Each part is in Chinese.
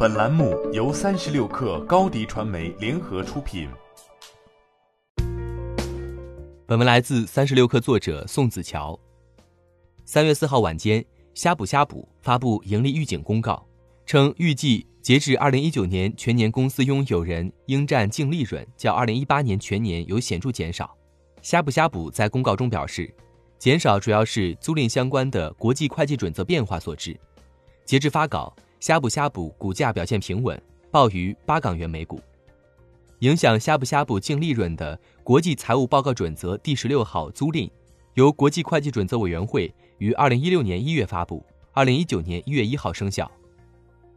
本栏目由三十六氪高低传媒联合出品。本文来自三十六氪作者宋子乔。三月四号晚间，呷哺呷哺发布盈利预警公告，称预计截至二零一九年全年，公司拥有人应占净利润较二零一八年全年有显著减少。呷哺呷哺在公告中表示，减少主要是租赁相关的国际会计准则变化所致。截至发稿，呷哺呷哺股价表现平稳，报于八港元每股。影响呷哺呷哺净利润的国际财务报告准则第十六号租赁，由国际会计准则委员会于二零一六年一月发布，二零一九年一月一号生效。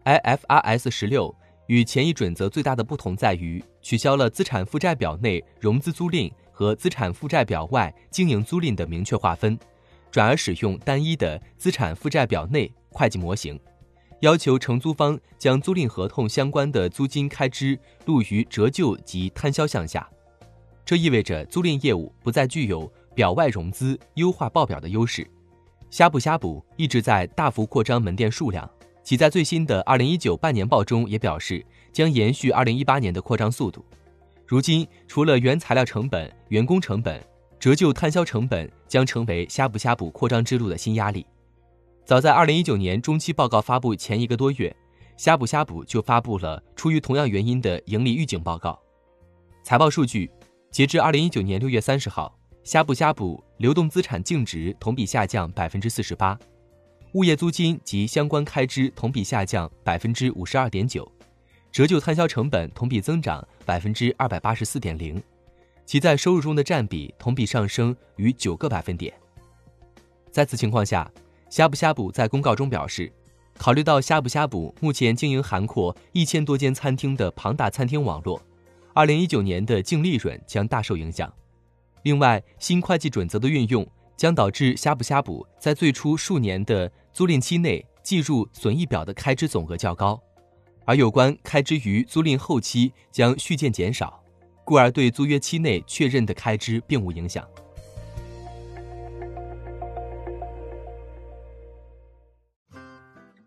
IFRS 十六与前一准则最大的不同在于取消了资产负债表内融资租赁。和资产负债表外经营租赁的明确划分，转而使用单一的资产负债表内会计模型，要求承租方将租赁合同相关的租金开支录于折旧及摊销项下。这意味着租赁业务不再具有表外融资优化报表的优势。呷哺呷哺一直在大幅扩张门店数量，其在最新的二零一九半年报中也表示将延续二零一八年的扩张速度。如今，除了原材料成本、员工成本、折旧摊销成本将成为呷哺呷哺扩张之路的新压力。早在二零一九年中期报告发布前一个多月，呷哺呷哺就发布了出于同样原因的盈利预警报告。财报数据，截至二零一九年六月三十号，呷哺呷哺流动资产净值同比下降百分之四十八，物业租金及相关开支同比下降百分之五十二点九。折旧摊销成本同比增长百分之二百八十四点零，其在收入中的占比同比上升逾九个百分点。在此情况下，呷哺呷哺在公告中表示，考虑到呷哺呷哺目前经营涵括一千多间餐厅的庞大餐厅网络，二零一九年的净利润将大受影响。另外，新会计准则的运用将导致呷哺呷哺在最初数年的租赁期内计入损益表的开支总额较高。而有关开支于租赁后期将续渐减少，故而对租约期内确认的开支并无影响。